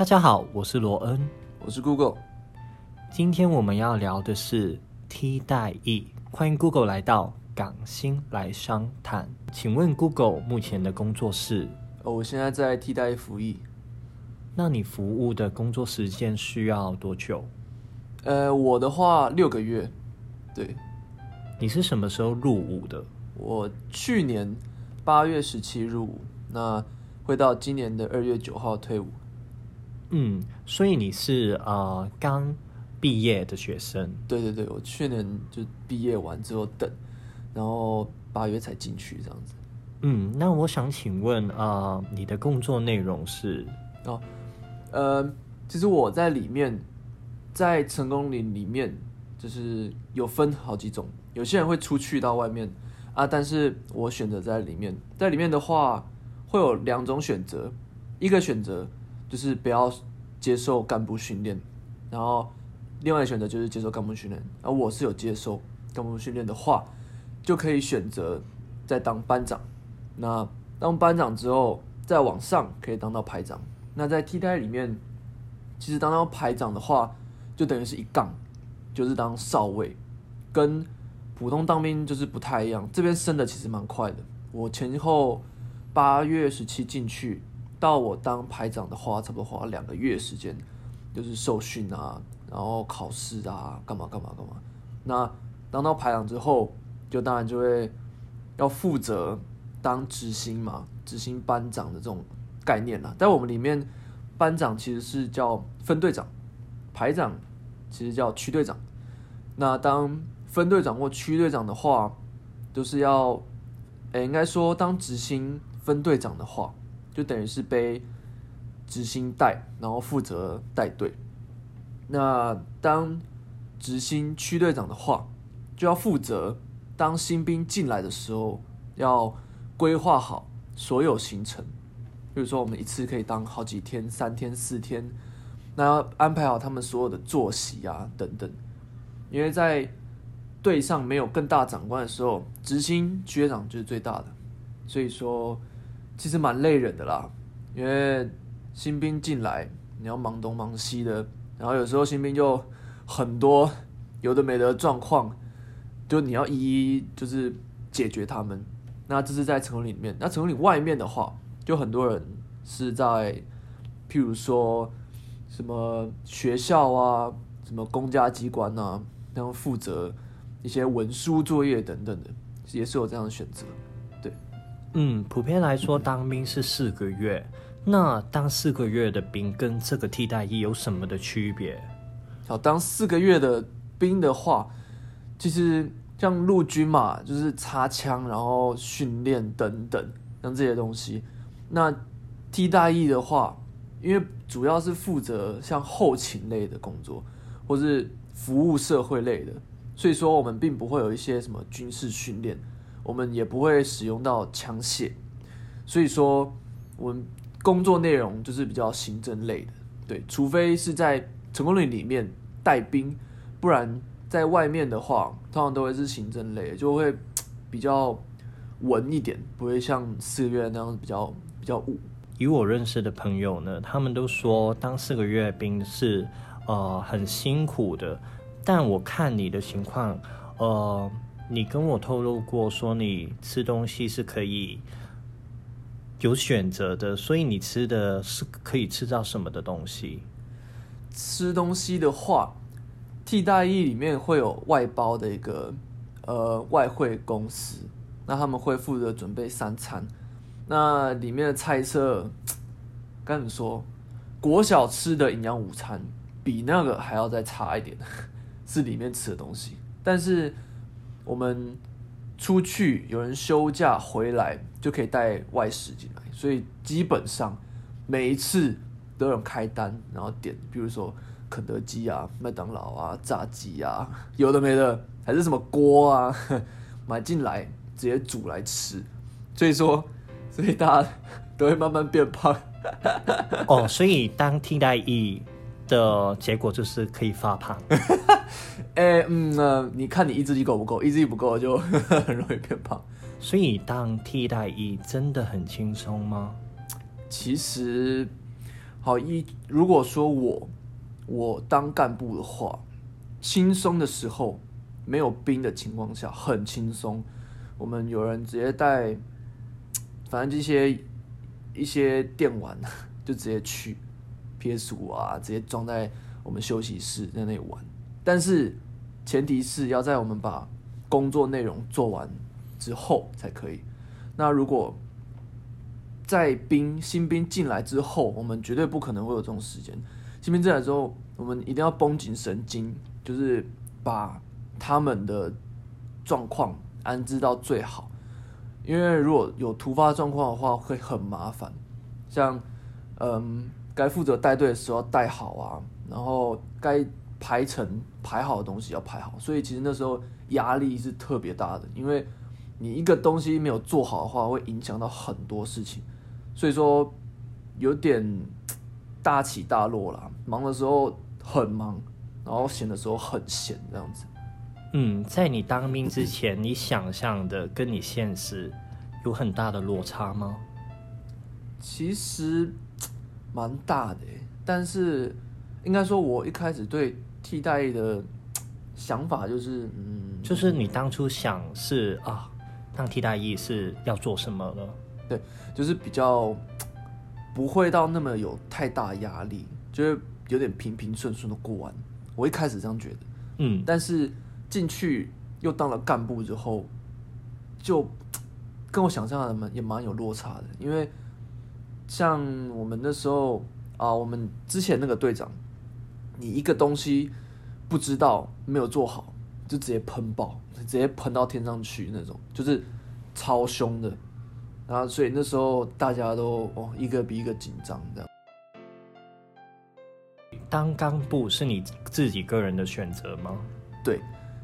大家好，我是罗恩，我是 Google。今天我们要聊的是替代役，欢迎 Google 来到港星来商谈。请问 Google 目前的工作是？哦，我现在在替代役服役。那你服务的工作时间需要多久？呃，我的话六个月。对。你是什么时候入伍的？我去年八月十七入伍，那会到今年的二月九号退伍。嗯，所以你是呃刚毕业的学生？对对对，我去年就毕业完之后等，然后八月才进去这样子。嗯，那我想请问啊，你的工作内容是？哦，呃，其实我在里面，在成功林里面，就是有分好几种。有些人会出去到外面啊，但是我选择在里面。在里面的话，会有两种选择，一个选择就是不要接受干部训练，然后另外选择就是接受干部训练。而我是有接受干部训练的话，就可以选择再当班长。那当班长之后，再往上可以当到排长。那在替代里面，其实当到排长的话，就等于是一杠，就是当少尉，跟普通当兵就是不太一样，这边升的其实蛮快的。我前后八月十七进去，到我当排长的话，差不多花两个月时间，就是受训啊，然后考试啊，干嘛干嘛干嘛。那当到排长之后，就当然就会要负责当执行嘛，执行班长的这种概念啦。在我们里面，班长其实是叫分队长，排长其实叫区队长。那当分队长或区队长的话，就是要，诶，应该说当执行分队长的话，就等于是背执行带，然后负责带队。那当执行区队长的话，就要负责当新兵进来的时候，要规划好所有行程。比如说，我们一次可以当好几天，三天、四天，那要安排好他们所有的作息啊，等等，因为在队上没有更大长官的时候，执行区长就是最大的，所以说其实蛮累人的啦。因为新兵进来，你要忙东忙西的，然后有时候新兵就很多有的没的状况，就你要一一就是解决他们。那这是在城里面，那城里外面的话，就很多人是在譬如说什么学校啊，什么公家机关啊，然后负责。一些文书作业等等的，也是有这样的选择，嗯，普遍来说，当兵是四个月，那当四个月的兵跟这个替代役有什么的区别？好，当四个月的兵的话，其实像陆军嘛，就是擦枪，然后训练等等，像这些东西。那替代役的话，因为主要是负责像后勤类的工作，或是服务社会类的。所以说，我们并不会有一些什么军事训练，我们也不会使用到枪械。所以说，我们工作内容就是比较行政类的，对，除非是在成功率里面带兵，不然在外面的话，通常都会是行政类，就会比较稳一点，不会像四个月那样比较比较武。以我认识的朋友呢，他们都说当四个月兵是呃很辛苦的。但我看你的情况，呃，你跟我透露过说你吃东西是可以有选择的，所以你吃的是可以吃到什么的东西？吃东西的话，替代役里面会有外包的一个呃外汇公司，那他们会负责准备三餐，那里面的菜色，跟你说？国小吃的营养午餐比那个还要再差一点。是里面吃的东西，但是我们出去有人休假回来就可以带外食进来，所以基本上每一次都有人开单，然后点，比如说肯德基啊、麦当劳啊、炸鸡啊，有的没的，还是什么锅啊，买进来直接煮来吃，所以说，所以大家都会慢慢变胖。哦，所以当替代役。的结果就是可以发胖。哎，嗯，呃，你看你意志力够不够？意志力不够就 很容易变胖。所以当替代役真的很轻松吗？其实好，一如果说我我当干部的话，轻松的时候没有兵的情况下很轻松，我们有人直接带，反正这些一些电玩 就直接去 PS 五啊，直接装在我们休息室在那里玩。但是前提是要在我们把工作内容做完之后才可以。那如果在兵新兵进来之后，我们绝对不可能会有这种时间。新兵进来之后，我们一定要绷紧神经，就是把他们的状况安置到最好。因为如果有突发状况的话，会很麻烦。像嗯，该负责带队的时候带好啊，然后该排成排好的东西要排好。所以其实那时候压力是特别大的，因为你一个东西没有做好的话，会影响到很多事情。所以说有点大起大落啦，忙的时候很忙，然后闲的时候很闲，这样子。嗯，在你当兵之前，你想象的跟你现实有很大的落差吗？其实蛮大的，但是应该说，我一开始对替代役的想法就是，嗯，就是你当初想是啊，当替代役是要做什么呢？对，就是比较不会到那么有太大压力，就是有点平平顺顺的过完。我一开始这样觉得，嗯，但是进去又当了干部之后，就跟我想象的蛮也蛮有落差的。因为像我们那时候啊，我们之前那个队长，你一个东西不知道没有做好，就直接喷爆，直接喷到天上去那种，就是超凶的。然后，所以那时候大家都哦，一个比一个紧张这样。当干部是你自己个人的选择吗？对，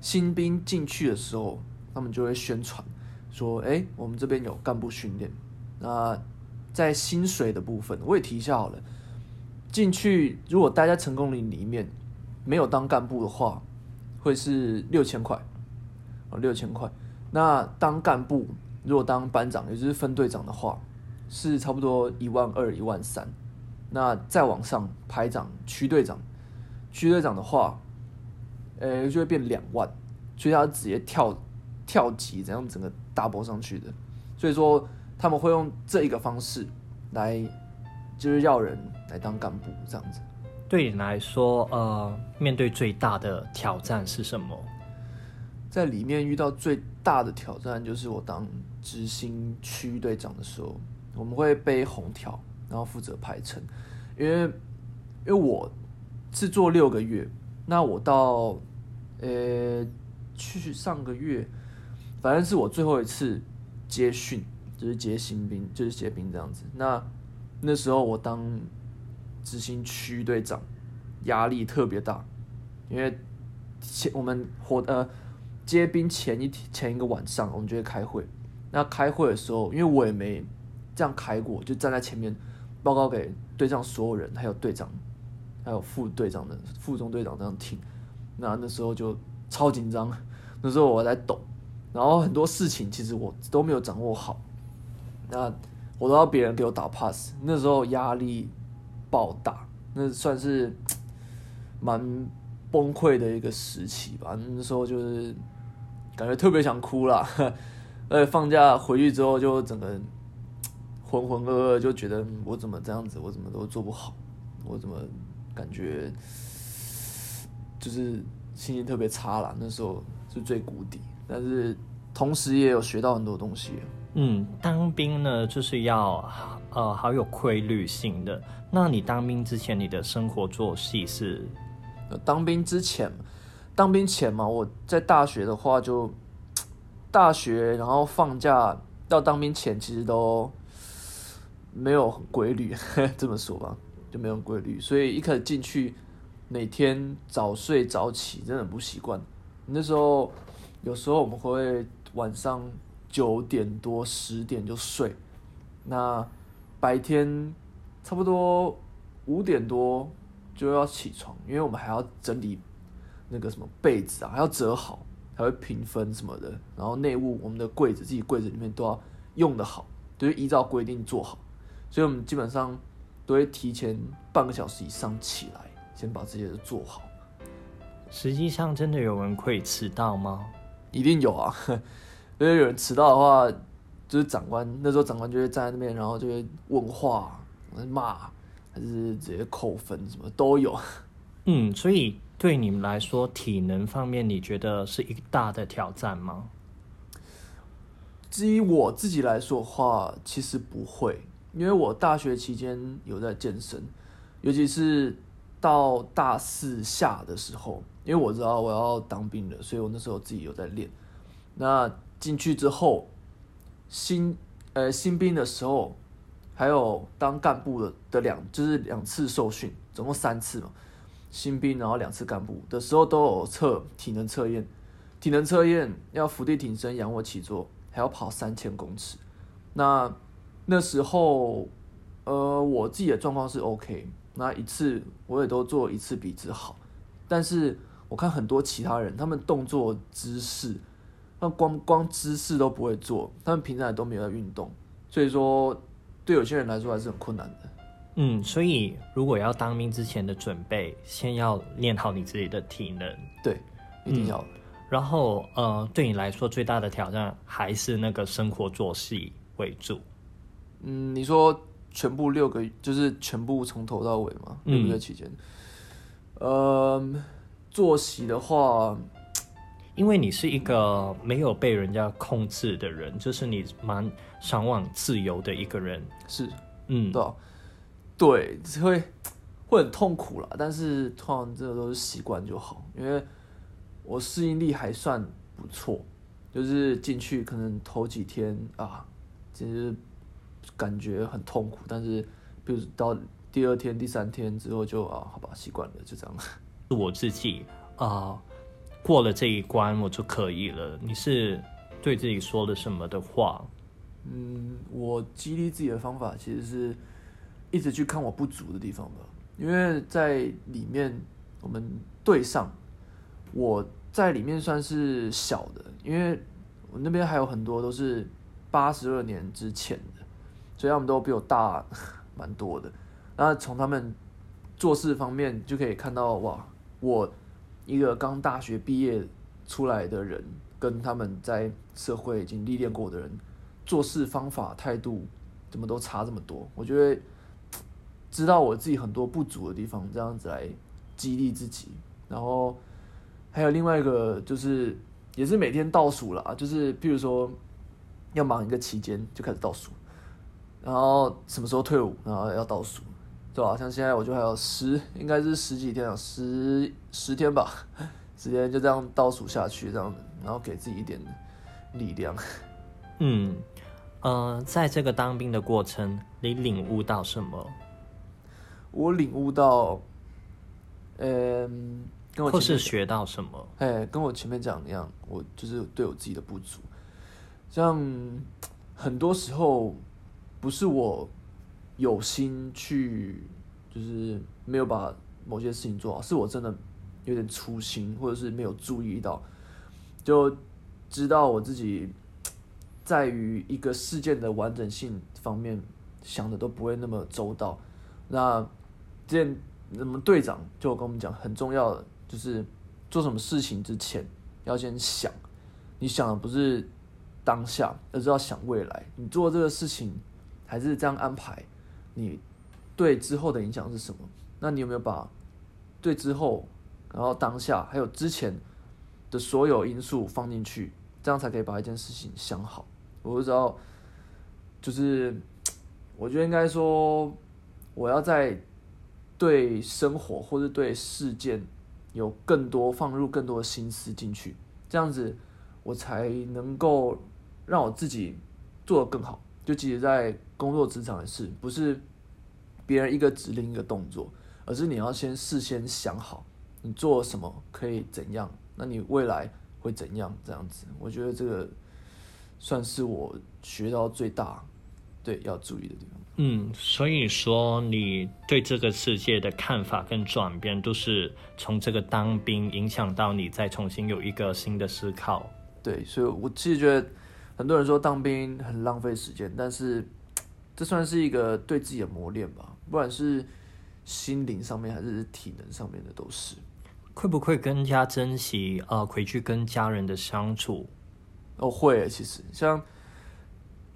新兵进去的时候，他们就会宣传说：“哎，我们这边有干部训练。”那在薪水的部分，我也提一下好了。进去如果待在成功林里面，没有当干部的话，会是六千块，哦，六千块。那当干部。如果当班长，也就是分队长的话，是差不多一万二、一万三。那再往上排长、区队长，区队长的话，呃，就会变两万。所以他直接跳跳级，这样整个 double 上去的。所以说他们会用这一个方式来，就是要人来当干部这样子。对你来说，呃，面对最大的挑战是什么？在里面遇到最大的挑战就是我当执行区队长的时候，我们会背红条，然后负责排程。因为因为我制作六个月，那我到呃去上个月，反正是我最后一次接训，就是接新兵，就是接兵这样子。那那时候我当执行区队长，压力特别大，因为前我们活呃。接兵前一前一个晚上，我们就会开会。那开会的时候，因为我也没这样开过，就站在前面报告给队上所有人，还有队长，还有副队长的副中队长这样听。那那时候就超紧张，那时候我在抖，然后很多事情其实我都没有掌握好。那我都要别人给我打 pass，那时候压力暴打，那算是蛮崩溃的一个时期吧。那时候就是。感觉特别想哭了，而且放假回去之后就整个浑浑噩噩，就觉得我怎么这样子，我怎么都做不好，我怎么感觉就是心情特别差了。那时候是最谷底，但是同时也有学到很多东西。嗯，当兵呢就是要呃好有规律性的。那你当兵之前，你的生活作息是？当兵之前。当兵前嘛，我在大学的话就大学，然后放假到当兵前，其实都没有很规律，这么说吧，就没有规律。所以一开始进去，每天早睡早起，真的很不习惯。那时候有时候我们会晚上九点多十点就睡，那白天差不多五点多就要起床，因为我们还要整理。那个什么被子啊，还要折好，还会平分什么的。然后内务，我们的柜子，自己柜子里面都要用的好，就是依照规定做好。所以我们基本上都会提前半个小时以上起来，先把这些都做好。实际上，真的有人会迟到吗？一定有啊，因为有人迟到的话，就是长官那时候长官就会站在那边，然后就会问话、骂，还是直接扣分，什么都有。嗯，所以对你们来说，体能方面你觉得是一个大的挑战吗？至于我自己来说的话，其实不会，因为我大学期间有在健身，尤其是到大四下的时候，因为我知道我要当兵了，所以我那时候自己有在练。那进去之后，新呃新兵的时候，还有当干部的的两就是两次受训，总共三次嘛。新兵然后两次干部的时候都有测体能测验，体能测验要伏地挺身、仰卧起坐。还要跑三千公尺，那那时候，呃，我自己的状况是 OK，那一次我也都做一次比一次好，但是我看很多其他人，他们动作姿势，那光光姿势都不会做，他们平常也都没有在运动，所以说对有些人来说还是很困难的。嗯，所以如果要当兵之前的准备，先要练好你自己的体能，对，一定要。然后，呃，对你来说最大的挑战还是那个生活作息为主。嗯，你说全部六个，就是全部从头到尾嘛？六个月期间，呃，作息的话，因为你是一个没有被人家控制的人，就是你蛮向往自由的一个人。是，嗯，对，对，会会很痛苦啦，但是通常这个都是习惯就好，因为。我适应力还算不错，就是进去可能头几天啊，其实感觉很痛苦，但是比如到第二天、第三天之后就啊，好吧，习惯了，就这样。我自己啊，过了这一关我就可以了。你是对自己说了什么的话？嗯，我激励自己的方法其实是一直去看我不足的地方吧，因为在里面我们对上我。在里面算是小的，因为我那边还有很多都是八十二年之前的，所以他们都比我大蛮多的。那从他们做事方面就可以看到，哇，我一个刚大学毕业出来的人，跟他们在社会已经历练过的人，做事方法态度怎么都差这么多。我觉得 知道我自己很多不足的地方，这样子来激励自己，然后。还有另外一个就是，也是每天倒数了，就是譬如说要忙一个期间就开始倒数，然后什么时候退伍，然后要倒数，对吧？像现在我就还有十，应该是十几天啊，十十天吧，十天就这样倒数下去，这样子，然后给自己一点力量。嗯，呃，在这个当兵的过程，你领悟到什么？我领悟到，嗯。或是学到什么？哎，跟我前面讲一样，我就是对我自己的不足。像很多时候，不是我有心去，就是没有把某些事情做好，是我真的有点粗心，或者是没有注意到，就知道我自己在于一个事件的完整性方面想的都不会那么周到。那之前我们队长就跟我们讲，很重要的。就是做什么事情之前要先想，你想的不是当下，而是要想未来。你做这个事情还是这样安排，你对之后的影响是什么？那你有没有把对之后，然后当下还有之前的所有因素放进去，这样才可以把一件事情想好。我不知道，就是 我觉得应该说，我要在对生活或者对事件。有更多放入更多的心思进去，这样子我才能够让我自己做得更好。就即使在工作职场的事，不是别人一个指令一个动作，而是你要先事先想好你做什么可以怎样，那你未来会怎样？这样子，我觉得这个算是我学到最大对要注意的地方。嗯，所以说你对这个世界的看法跟转变，都是从这个当兵影响到你，再重新有一个新的思考。对，所以我其实觉得很多人说当兵很浪费时间，但是这算是一个对自己的磨练吧。不管是心灵上面还是体能上面的都是。会不会更加珍惜呃回去跟家人的相处？哦，会，其实像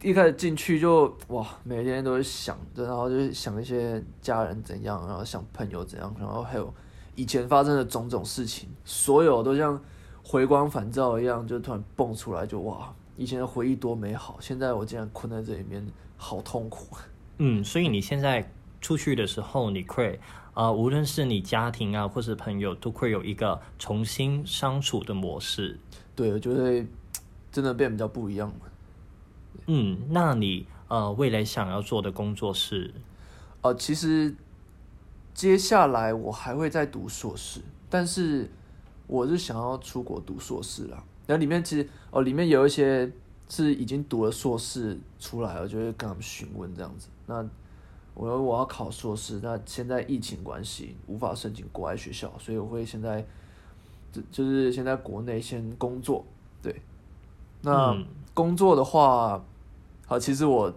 一开始进去就哇，每天都会想着，然后就是想一些家人怎样，然后想朋友怎样，然后还有以前发生的种种事情，所有都像回光返照一样，就突然蹦出来，就哇，以前的回忆多美好，现在我竟然困在这里面，好痛苦。嗯，所以你现在出去的时候，你会啊、无论是你家庭啊，或是朋友，都会有一个重新相处的模式。对，我觉得真的变比较不一样了。嗯，那你呃未来想要做的工作是？呃，其实接下来我还会再读硕士，但是我是想要出国读硕士啦。然后里面其实哦，里面有一些是已经读了硕士出来了，就会跟他们询问这样子。那我我要考硕士，那现在疫情关系无法申请国外学校，所以我会现在就就是先在国内先工作。对，那、嗯工作的话，好，其实我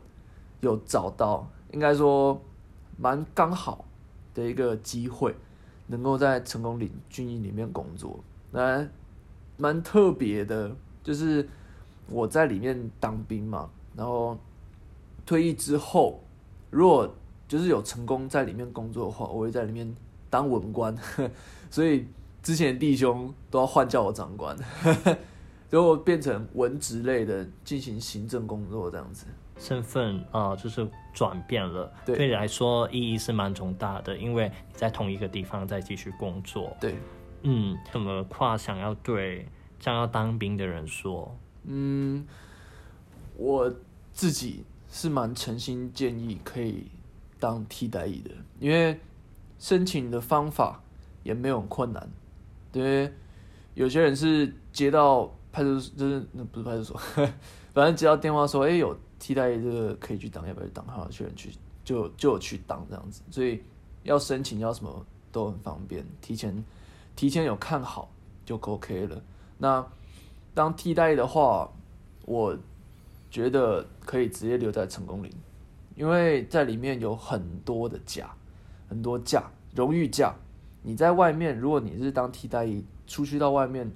有找到，应该说蛮刚好的一个机会，能够在成功领军营里面工作，那蛮特别的，就是我在里面当兵嘛，然后退役之后，如果就是有成功在里面工作的话，我会在里面当文官，所以之前的弟兄都要换叫我长官，就我变成文职类的进行行政工作这样子。身份呃就是转变了，对你来说意义是蛮重大的，因为你在同一个地方再继续工作。对，嗯，什么话想要对将要当兵的人说？嗯，我自己是蛮诚心建议可以当替代役的，因为申请的方法也没有很困难。对，有些人是接到派出所，就是那不是派出所，反正接到电话说，哎、有替代役这个可以去当，要不要去当？好，有些人去就就去当这样子，所以要申请要什么都很方便，提前提前有看好就 OK 了。那当替代的话，我觉得可以直接留在成功岭，因为在里面有很多的假，很多假，荣誉假。你在外面，如果你是当替代，出去到外面，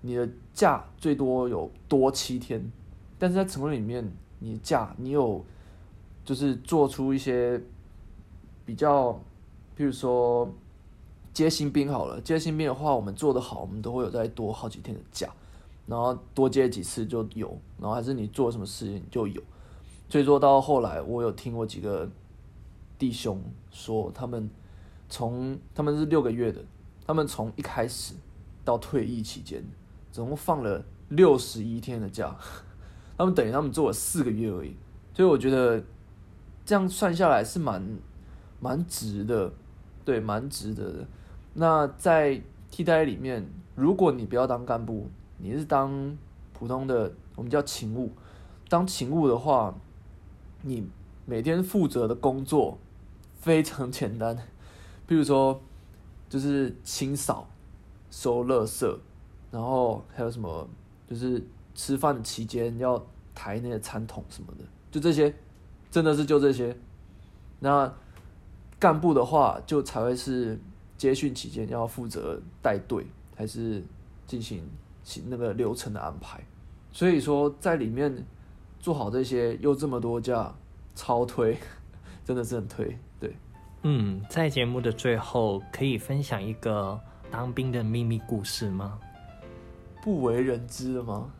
你的假最多有多七天，但是在成功里面，你的假你有就是做出一些比较，譬如说接新兵好了，接新兵的话，我们做得好，我们都会有再多好几天的假。然后多接几次就有，然后还是你做什么事情就有，所以说到后来，我有听过几个弟兄说，他们从他们是六个月的，他们从一开始到退役期间，总共放了六十一天的假，他们等于他们做了四个月而已，所以我觉得这样算下来是蛮蛮值的，对，蛮值得的。那在替代里面，如果你不要当干部，你是当普通的，我们叫勤务。当勤务的话，你每天负责的工作非常简单，比如说就是清扫、收垃圾，然后还有什么就是吃饭期间要抬那些餐桶什么的，就这些，真的是就这些。那干部的话，就才会是接训期间要负责带队，还是进行行那个流程的安排。所以说，在里面做好这些，又这么多架，超推，真的是很推。对，嗯，在节目的最后，可以分享一个当兵的秘密故事吗？不为人知的吗？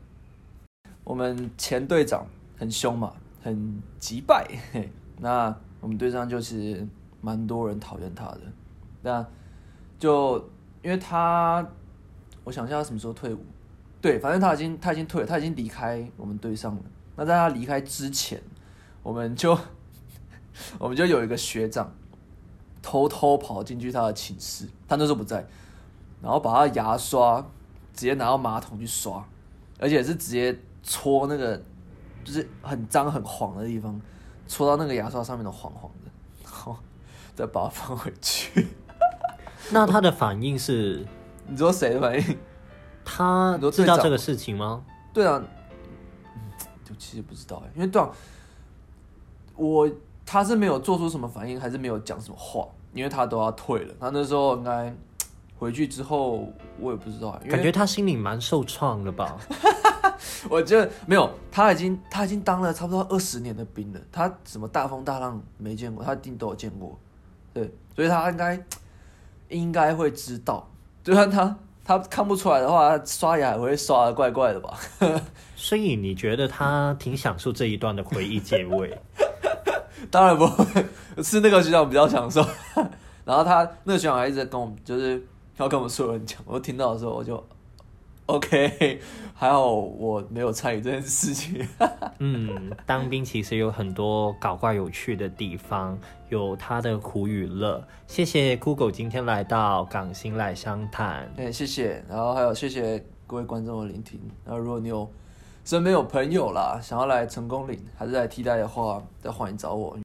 我们前队长很凶嘛，很急败，嘿，那我们队上就是蛮多人讨厌他的。那就因为他，我想一下他什么时候退伍？对，反正他已经他已经退了，他已经离开我们队上了。那在他离开之前，我们就 我们就有一个学长偷偷跑进去他的寝室，他那时候不在，然后把他牙刷直接拿到马桶去刷，而且是直接戳那个就是很脏很黄的地方，戳到那个牙刷上面的黄黄的，然后再把它放回去。那他的反应是，你说谁的反应？他知道这个事情吗？对啊，嗯，就其实不知道哎，因为对啊，我他是没有做出什么反应，还是没有讲什么话，因为他都要退了。他那时候应该回去之后，我也不知道，感觉他心里蛮受创的吧？我觉得没有，他已经他已经当了差不多二十年的兵了，他什么大风大浪没见过，他一定都有见过，对，所以他应该应该会知道，就算他他看不出来的话，他刷牙也会刷的怪怪的吧？所以你觉得他挺享受这一段的回忆结尾？当然不会，是那个学长比较享受，然后他那个学长还一直在跟我们，就是要跟我们所有人讲，我听到的时候我就 OK，还好我没有参与这件事情。嗯，当兵其实有很多搞怪有趣的地方，有他的苦与乐。谢谢 Google 今天来到港星来相谈。哎，谢谢，然后还有谢谢各位观众的聆听。然后如果你有身边有朋友啦，想要来成功岭还是来替代的话，再欢迎找我。